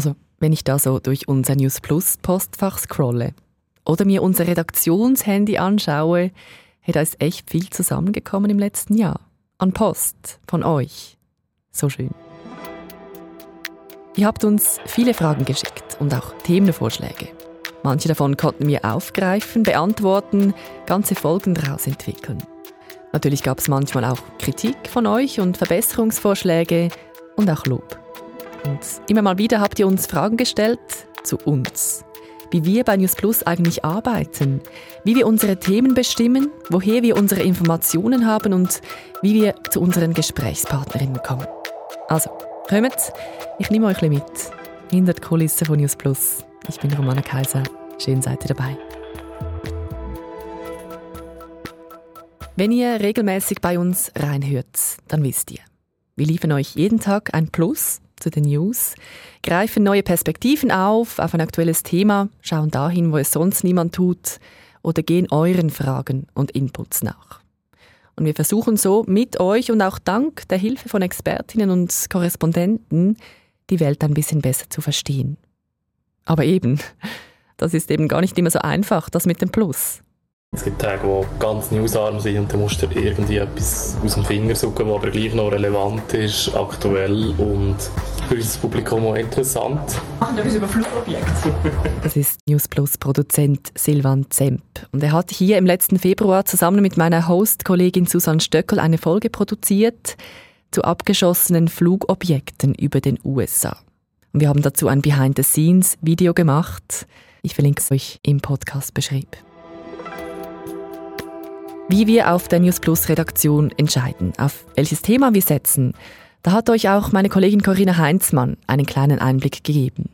Also, wenn ich da so durch unser News Plus Postfach scrolle oder mir unser Redaktionshandy anschaue, hey, da ist echt viel zusammengekommen im letzten Jahr. An Post von euch. So schön. Ihr habt uns viele Fragen geschickt und auch Themenvorschläge. Manche davon konnten wir aufgreifen, beantworten, ganze Folgen daraus entwickeln. Natürlich gab es manchmal auch Kritik von euch und Verbesserungsvorschläge und auch Lob. Und immer mal wieder habt ihr uns Fragen gestellt zu uns. Wie wir bei News Plus eigentlich arbeiten, wie wir unsere Themen bestimmen, woher wir unsere Informationen haben und wie wir zu unseren Gesprächspartnerinnen kommen. Also, kommt, ich nehme euch mit hinter die Kulissen von News Plus. Ich bin Romana Kaiser. Schön seid ihr dabei. Wenn ihr regelmäßig bei uns reinhört, dann wisst ihr, wir liefern euch jeden Tag ein Plus zu den News, greifen neue Perspektiven auf auf ein aktuelles Thema, schauen dahin, wo es sonst niemand tut oder gehen euren Fragen und Inputs nach. Und wir versuchen so mit euch und auch dank der Hilfe von Expertinnen und Korrespondenten die Welt ein bisschen besser zu verstehen. Aber eben, das ist eben gar nicht immer so einfach, das mit dem Plus. Es gibt Tage, wo ganz newsarm sind und dann musst du irgendwie etwas aus dem Finger suchen, was aber gleich noch relevant ist, aktuell und für unser Publikum auch interessant. Machen wir etwas über Flugobjekte. Das ist News Plus Produzent Silvan Zemp. Und er hat hier im letzten Februar zusammen mit meiner Host-Kollegin Susanne Stöckel eine Folge produziert zu abgeschossenen Flugobjekten über den USA. Und wir haben dazu ein Behind-the-Scenes-Video gemacht. Ich verlinke es euch im Podcast-Beschrieb. Wie wir auf der News Plus Redaktion entscheiden, auf welches Thema wir setzen, da hat euch auch meine Kollegin Corinna Heinzmann einen kleinen Einblick gegeben.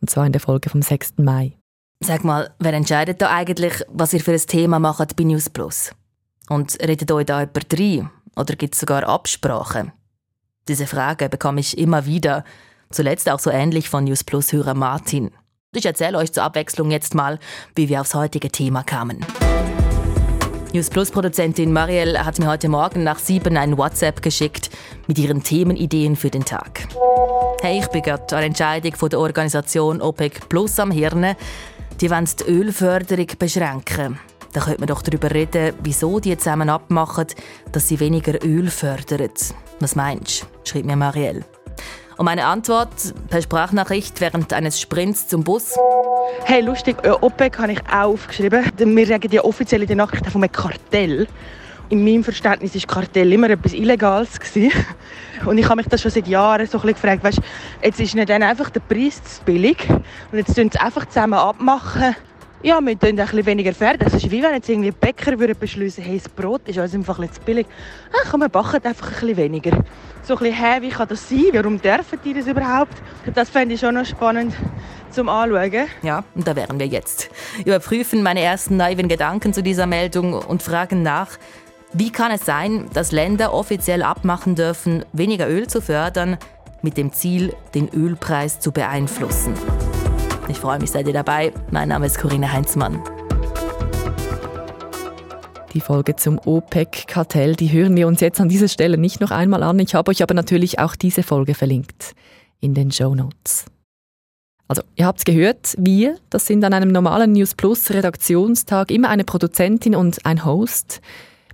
Und zwar in der Folge vom 6. Mai. Sag mal, wer entscheidet da eigentlich, was ihr für ein Thema macht bei News Plus? Und redet euch da jemand rein? Oder gibt es sogar Absprachen? Diese Frage bekomme ich immer wieder. Zuletzt auch so ähnlich von News Plus-Hörer Martin. Ich erzähle euch zur Abwechslung jetzt mal, wie wir aufs heutige Thema kamen. News Plus Produzentin Marielle hat mir heute Morgen nach sieben ein WhatsApp geschickt mit ihren Themenideen für den Tag. Hey, ich bin gerade an Entscheidung von der Organisation OPEC Plus am Hirn. Die wollen die Ölförderung beschränken. Da könnte man doch darüber reden, wieso die zusammen abmachen, dass sie weniger Öl fördern. Was meinst du? schreibt mir Marielle. Und meine Antwort per Sprachnachricht während eines Sprints zum Bus. Hey, lustig, OPEC habe ich auch aufgeschrieben. Wir ja offiziell in den Nachrichten von einem Kartell. In meinem Verständnis war Kartell immer etwas Illegales. Und ich habe mich das schon seit Jahren so gefragt, weißt, jetzt ist nicht einfach der Preis zu billig und jetzt tun sie einfach zusammen abmachen. Ja, wir tun bisschen weniger Pferde. Das ist wie wenn jetzt irgendwie Bäcker würden beschließen, hey, das Brot ist uns einfach ein zu billig. Ach, komm, wir backen einfach ein weniger. So ein bisschen, hey, wie kann das sein? Warum dürfen die das überhaupt? Das fände ich schon noch spannend zum Anschauen. Ja, und da wären wir jetzt. Überprüfen meine ersten naiven Gedanken zu dieser Meldung und fragen nach, wie kann es sein, dass Länder offiziell abmachen dürfen, weniger Öl zu fördern, mit dem Ziel, den Ölpreis zu beeinflussen? Ich freue mich, seid ihr dabei. Mein Name ist Corinna Heinzmann. Die Folge zum OPEC-Kartell, die hören wir uns jetzt an dieser Stelle nicht noch einmal an. Ich habe euch aber natürlich auch diese Folge verlinkt in den Show Notes. Also, ihr habt es gehört, wir, das sind an einem normalen News Plus Redaktionstag immer eine Produzentin und ein Host.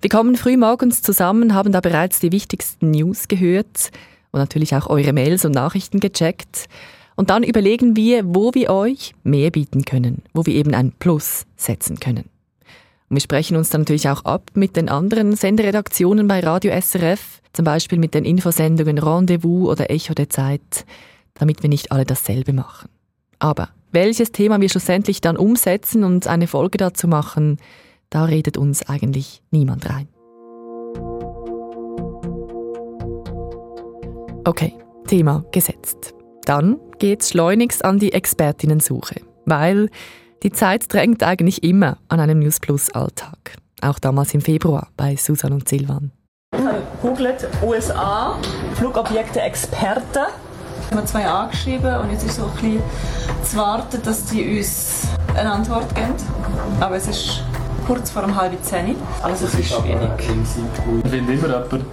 Wir kommen früh morgens zusammen, haben da bereits die wichtigsten News gehört und natürlich auch eure Mails und Nachrichten gecheckt. Und dann überlegen wir, wo wir euch mehr bieten können, wo wir eben ein Plus setzen können. Und wir sprechen uns dann natürlich auch ab mit den anderen Senderedaktionen bei Radio SRF, zum Beispiel mit den Infosendungen Rendezvous oder Echo der Zeit, damit wir nicht alle dasselbe machen. Aber welches Thema wir schlussendlich dann umsetzen und eine Folge dazu machen, da redet uns eigentlich niemand rein. Okay, Thema gesetzt. Dann geht's schleunigst an die Expertinnensuche, weil die Zeit drängt eigentlich immer an einem News Plus Alltag. Auch damals im Februar bei Susan und Silvan. Ich habe googelt USA, Flugobjekte Experte. Wir haben zwei angeschrieben und jetzt ist so ein bisschen zu warten, dass die uns eine Antwort geben. Aber es ist kurz vor um halb zehn. Also es ist schwierig. Wir finden immer jemanden.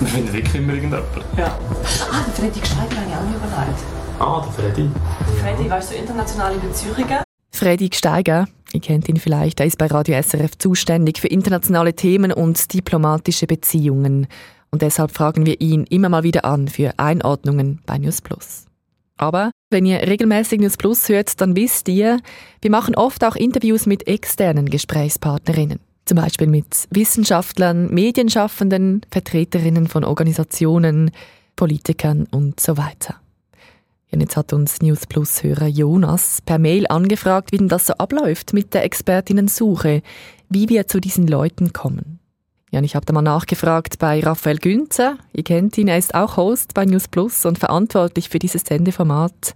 Wir finden wirklich immer irgendjemanden. Ja. Ah, der Fredrik Schreiber habe ich auch nicht überlegt. Ah, der Freddy. Freddy, weißt du, internationale Beziehungen? Freddy Gsteiger, ihr kennt ihn vielleicht, er ist bei Radio SRF zuständig für internationale Themen und diplomatische Beziehungen. Und deshalb fragen wir ihn immer mal wieder an für Einordnungen bei News Plus. Aber wenn ihr regelmäßig News Plus hört, dann wisst ihr, wir machen oft auch Interviews mit externen Gesprächspartnerinnen. Zum Beispiel mit Wissenschaftlern, Medienschaffenden, Vertreterinnen von Organisationen, Politikern und so weiter. Und jetzt hat uns News Plus Hörer Jonas per Mail angefragt, wie denn das so abläuft mit der Expertinnensuche, wie wir zu diesen Leuten kommen. Ja, und ich habe da mal nachgefragt bei Raphael Günther. Ihr kennt ihn, er ist auch Host bei News Plus und verantwortlich für dieses Sendeformat.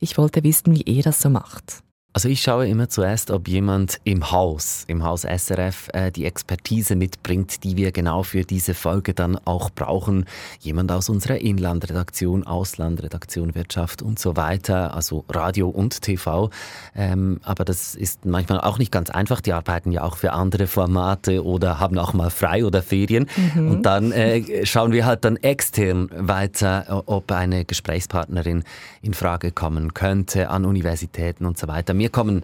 Ich wollte wissen, wie er das so macht. Also ich schaue immer zuerst, ob jemand im Haus, im Haus SRF, äh, die Expertise mitbringt, die wir genau für diese Folge dann auch brauchen. Jemand aus unserer Inlandredaktion, Auslandredaktion, Wirtschaft und so weiter, also Radio und TV. Ähm, aber das ist manchmal auch nicht ganz einfach. Die arbeiten ja auch für andere Formate oder haben auch mal frei oder Ferien. Mhm. Und dann äh, schauen wir halt dann extern weiter, ob eine Gesprächspartnerin in Frage kommen könnte an Universitäten und so weiter mir kommen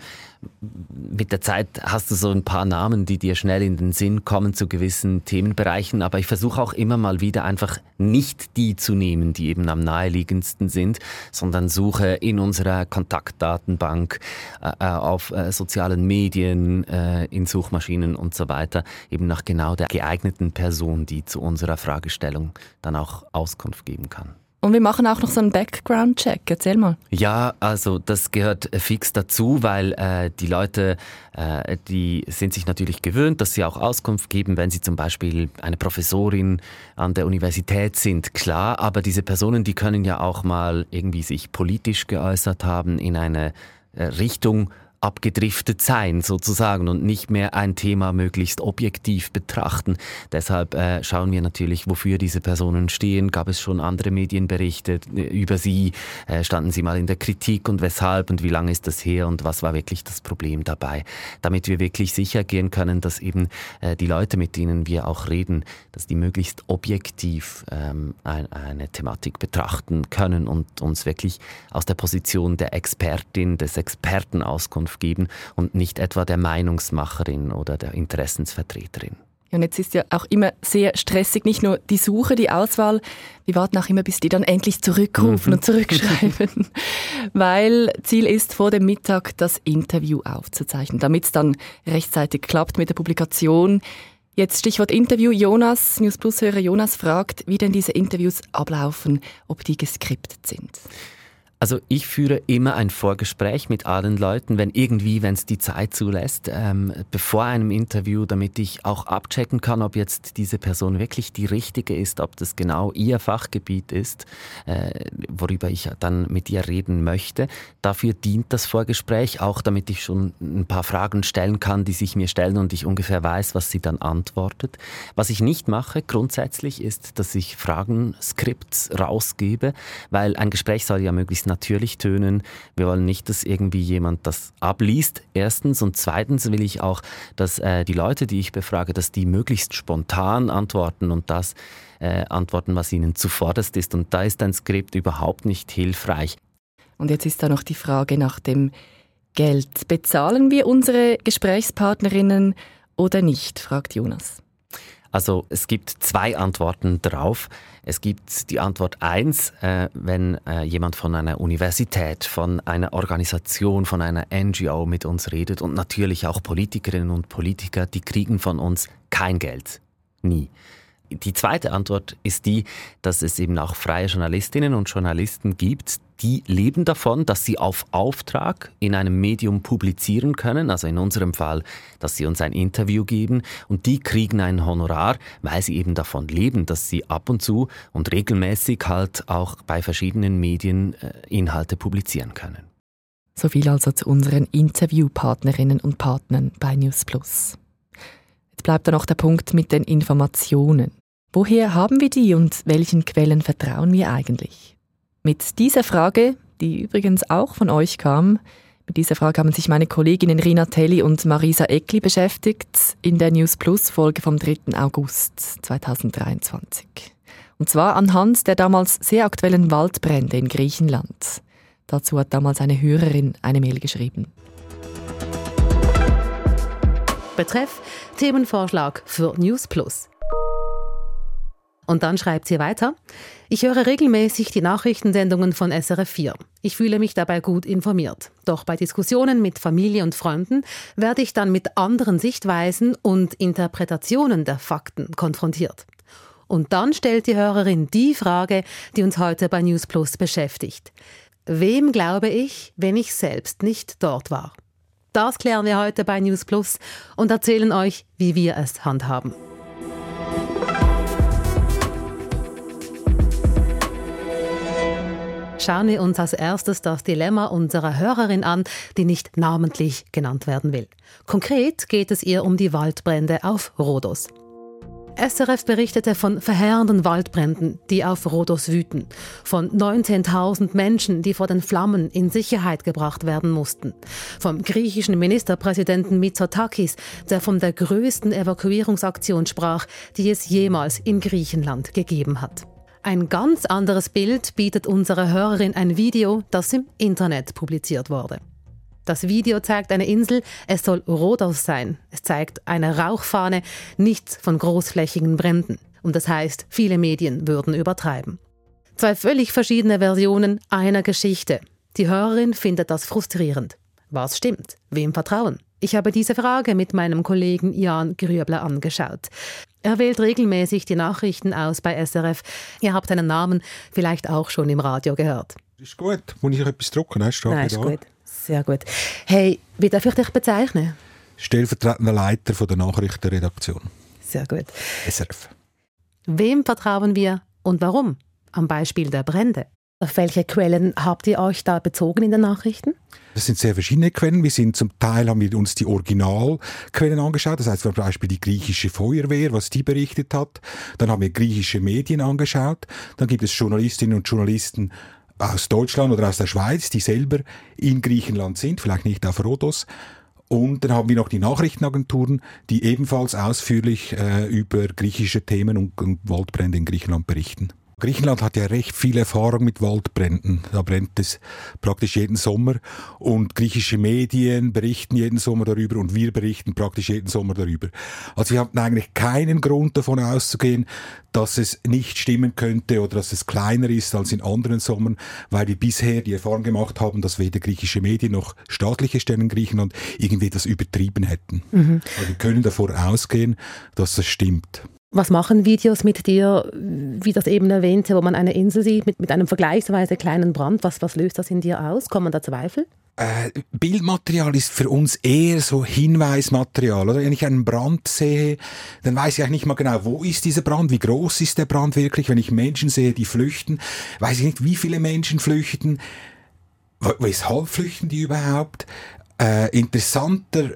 mit der Zeit hast du so ein paar Namen, die dir schnell in den Sinn kommen zu gewissen Themenbereichen, aber ich versuche auch immer mal wieder einfach nicht die zu nehmen, die eben am naheliegendsten sind, sondern suche in unserer Kontaktdatenbank, äh, äh auf äh, sozialen Medien, äh, in Suchmaschinen und so weiter, eben nach genau der geeigneten Person, die zu unserer Fragestellung dann auch Auskunft geben kann. Und wir machen auch noch so einen Background-Check. Erzähl mal. Ja, also das gehört fix dazu, weil äh, die Leute, äh, die sind sich natürlich gewöhnt, dass sie auch Auskunft geben, wenn sie zum Beispiel eine Professorin an der Universität sind. Klar, aber diese Personen, die können ja auch mal irgendwie sich politisch geäußert haben in eine äh, Richtung, abgedriftet sein sozusagen und nicht mehr ein Thema möglichst objektiv betrachten. Deshalb äh, schauen wir natürlich, wofür diese Personen stehen. Gab es schon andere Medienberichte äh, über sie? Äh, standen sie mal in der Kritik und weshalb und wie lange ist das her und was war wirklich das Problem dabei? Damit wir wirklich sicher gehen können, dass eben äh, die Leute, mit denen wir auch reden, dass die möglichst objektiv ähm, ein, eine Thematik betrachten können und uns wirklich aus der Position der Expertin, des Experten Auskunft Auskunft geben und nicht etwa der Meinungsmacherin oder der Interessensvertreterin. Ja, und jetzt ist ja auch immer sehr stressig, nicht nur die Suche, die Auswahl. Wir warten auch immer, bis die dann endlich zurückrufen mhm. und zurückschreiben. Weil Ziel ist, vor dem Mittag das Interview aufzuzeichnen, damit es dann rechtzeitig klappt mit der Publikation. Jetzt Stichwort Interview. Jonas, News Plus-Hörer Jonas fragt, wie denn diese Interviews ablaufen, ob die geskriptet sind. Also ich führe immer ein Vorgespräch mit allen Leuten, wenn irgendwie, wenn es die Zeit zulässt, ähm, bevor einem Interview, damit ich auch abchecken kann, ob jetzt diese Person wirklich die richtige ist, ob das genau ihr Fachgebiet ist, äh, worüber ich dann mit ihr reden möchte. Dafür dient das Vorgespräch auch, damit ich schon ein paar Fragen stellen kann, die sich mir stellen und ich ungefähr weiß, was sie dann antwortet. Was ich nicht mache grundsätzlich ist, dass ich Fragen, Skripts rausgebe, weil ein Gespräch soll ja möglichst natürlich tönen. Wir wollen nicht, dass irgendwie jemand das abliest, erstens. Und zweitens will ich auch, dass äh, die Leute, die ich befrage, dass die möglichst spontan antworten und das äh, antworten, was ihnen zuvorderst ist. Und da ist ein Skript überhaupt nicht hilfreich. Und jetzt ist da noch die Frage nach dem Geld. Bezahlen wir unsere Gesprächspartnerinnen oder nicht, fragt Jonas. Also es gibt zwei Antworten drauf. Es gibt die Antwort eins, äh, wenn äh, jemand von einer Universität, von einer Organisation, von einer NGO mit uns redet und natürlich auch Politikerinnen und Politiker, die kriegen von uns kein Geld. Nie. Die zweite Antwort ist die, dass es eben auch freie Journalistinnen und Journalisten gibt, die leben davon, dass sie auf Auftrag in einem Medium publizieren können, also in unserem Fall, dass sie uns ein Interview geben und die kriegen ein Honorar, weil sie eben davon leben, dass sie ab und zu und regelmäßig halt auch bei verschiedenen Medien äh, Inhalte publizieren können. So viel also zu unseren Interviewpartnerinnen und Partnern bei News Plus. Jetzt bleibt da noch der Punkt mit den Informationen. Woher haben wir die und welchen Quellen vertrauen wir eigentlich? Mit dieser Frage, die übrigens auch von euch kam, mit dieser Frage haben sich meine Kolleginnen Rina Telli und Marisa Eckli beschäftigt in der News Plus Folge vom 3. August 2023. Und zwar anhand der damals sehr aktuellen Waldbrände in Griechenland. Dazu hat damals eine Hörerin eine Mail geschrieben. Betreff Themenvorschlag für News Plus. Und dann schreibt sie weiter. Ich höre regelmäßig die Nachrichtensendungen von SRF 4. Ich fühle mich dabei gut informiert. Doch bei Diskussionen mit Familie und Freunden werde ich dann mit anderen Sichtweisen und Interpretationen der Fakten konfrontiert. Und dann stellt die Hörerin die Frage, die uns heute bei News Plus beschäftigt. Wem glaube ich, wenn ich selbst nicht dort war? Das klären wir heute bei News Plus und erzählen euch, wie wir es handhaben. Schauen wir uns als erstes das Dilemma unserer Hörerin an, die nicht namentlich genannt werden will. Konkret geht es ihr um die Waldbrände auf Rhodos. SRF berichtete von verheerenden Waldbränden, die auf Rhodos wüten, von 19.000 Menschen, die vor den Flammen in Sicherheit gebracht werden mussten, vom griechischen Ministerpräsidenten Mitsotakis, der von der größten Evakuierungsaktion sprach, die es jemals in Griechenland gegeben hat. Ein ganz anderes Bild bietet unsere Hörerin ein Video, das im Internet publiziert wurde. Das Video zeigt eine Insel, es soll Rhodos sein. Es zeigt eine Rauchfahne, nichts von großflächigen Bränden. Und das heißt, viele Medien würden übertreiben. Zwei völlig verschiedene Versionen einer Geschichte. Die Hörerin findet das frustrierend. Was stimmt? Wem vertrauen? Ich habe diese Frage mit meinem Kollegen Jan Grübler angeschaut. Er wählt regelmäßig die Nachrichten aus bei SRF. Ihr habt seinen Namen vielleicht auch schon im Radio gehört. Ist gut. Muss ich etwas drucken? Nein, Nein ist gut. Sehr gut. Hey, wie darf ich dich bezeichnen? Stellvertretender Leiter von der Nachrichtenredaktion. Sehr gut. SRF. Wem vertrauen wir und warum? Am Beispiel der Brände. Auf welche Quellen habt ihr euch da bezogen in den Nachrichten? Das sind sehr verschiedene Quellen. Wir sind zum Teil haben wir uns die Originalquellen angeschaut. Das heißt zum Beispiel die griechische Feuerwehr, was die berichtet hat. Dann haben wir griechische Medien angeschaut. Dann gibt es Journalistinnen und Journalisten aus Deutschland oder aus der Schweiz, die selber in Griechenland sind, vielleicht nicht auf Rhodos. Und dann haben wir noch die Nachrichtenagenturen, die ebenfalls ausführlich äh, über griechische Themen und, und Waldbrände in Griechenland berichten. Griechenland hat ja recht viel Erfahrung mit Waldbränden. Da brennt es praktisch jeden Sommer und griechische Medien berichten jeden Sommer darüber und wir berichten praktisch jeden Sommer darüber. Also wir hatten eigentlich keinen Grund davon auszugehen, dass es nicht stimmen könnte oder dass es kleiner ist als in anderen Sommern, weil wir bisher die Erfahrung gemacht haben, dass weder griechische Medien noch staatliche Stellen in Griechenland irgendwie das übertrieben hätten. Mhm. Also wir können davor ausgehen, dass das stimmt. Was machen Videos mit dir, wie das eben erwähnte, wo man eine Insel sieht mit, mit einem vergleichsweise kleinen Brand? Was, was löst das in dir aus? Kommen da Zweifel? Äh, Bildmaterial ist für uns eher so Hinweismaterial. Oder wenn ich einen Brand sehe, dann weiß ich eigentlich nicht mal genau, wo ist dieser Brand, wie groß ist der Brand wirklich. Wenn ich Menschen sehe, die flüchten, weiß ich nicht, wie viele Menschen flüchten, weshalb flüchten die überhaupt. Äh, interessanter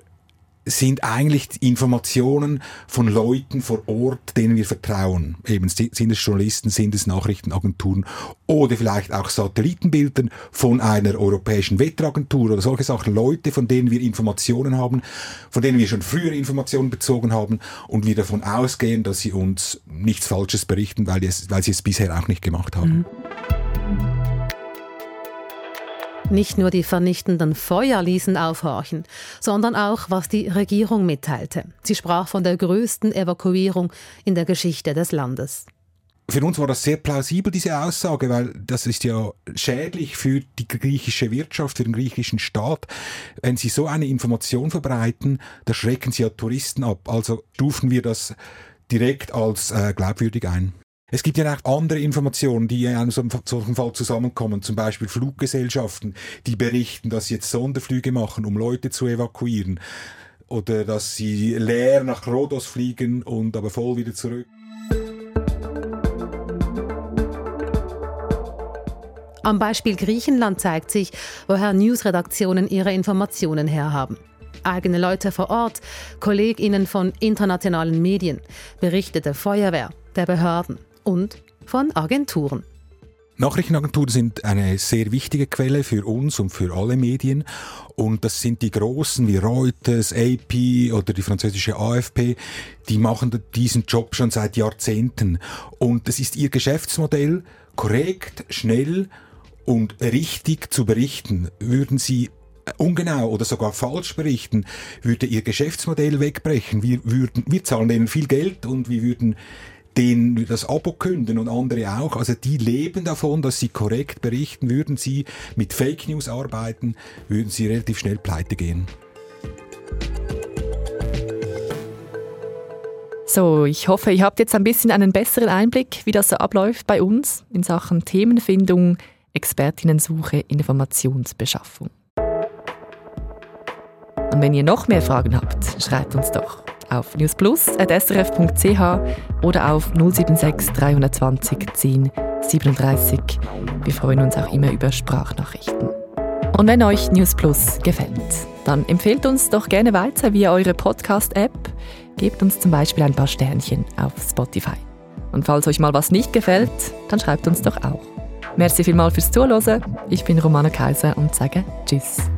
sind eigentlich Informationen von Leuten vor Ort, denen wir vertrauen. Eben sind es Journalisten, sind es Nachrichtenagenturen oder vielleicht auch Satellitenbildern von einer europäischen Wetteragentur oder solche Sachen. Leute, von denen wir Informationen haben, von denen wir schon früher Informationen bezogen haben und wir davon ausgehen, dass sie uns nichts Falsches berichten, weil, es, weil sie es bisher auch nicht gemacht haben. Mhm. Nicht nur die vernichtenden Feuer ließen aufhorchen, sondern auch, was die Regierung mitteilte. Sie sprach von der größten Evakuierung in der Geschichte des Landes. Für uns war das sehr plausibel, diese Aussage, weil das ist ja schädlich für die griechische Wirtschaft, für den griechischen Staat. Wenn Sie so eine Information verbreiten, da schrecken Sie ja Touristen ab. Also stufen wir das direkt als äh, glaubwürdig ein. Es gibt ja auch andere Informationen, die in einem solchen Fall zusammenkommen, zum Beispiel Fluggesellschaften, die berichten, dass sie jetzt Sonderflüge machen, um Leute zu evakuieren. Oder dass sie leer nach Rhodos fliegen und aber voll wieder zurück. Am Beispiel Griechenland zeigt sich, woher Newsredaktionen ihre Informationen herhaben. Eigene Leute vor Ort, KollegInnen von internationalen Medien, Berichte der Feuerwehr, der Behörden und von Agenturen. Nachrichtenagenturen sind eine sehr wichtige Quelle für uns und für alle Medien. Und das sind die großen wie Reuters, AP oder die französische AFP. Die machen diesen Job schon seit Jahrzehnten. Und das ist ihr Geschäftsmodell, korrekt, schnell und richtig zu berichten. Würden sie ungenau oder sogar falsch berichten, würde ihr Geschäftsmodell wegbrechen. Wir, würden, wir zahlen denen viel Geld und wir würden denen das Abo künden und andere auch. Also die leben davon, dass sie korrekt berichten. Würden sie mit Fake News arbeiten, würden sie relativ schnell pleite gehen. So, ich hoffe, ihr habt jetzt ein bisschen einen besseren Einblick, wie das so abläuft bei uns in Sachen Themenfindung, Expertinnensuche, Informationsbeschaffung. Und wenn ihr noch mehr Fragen habt, schreibt uns doch auf newsplus.srf.ch oder auf 076 320 10 37. Wir freuen uns auch immer über Sprachnachrichten. Und wenn euch News Plus gefällt, dann empfehlt uns doch gerne weiter via eure Podcast-App. Gebt uns zum Beispiel ein paar Sternchen auf Spotify. Und falls euch mal was nicht gefällt, dann schreibt uns doch auch. Merci vielmals fürs Zuhören. Ich bin Romana Kaiser und sage Tschüss.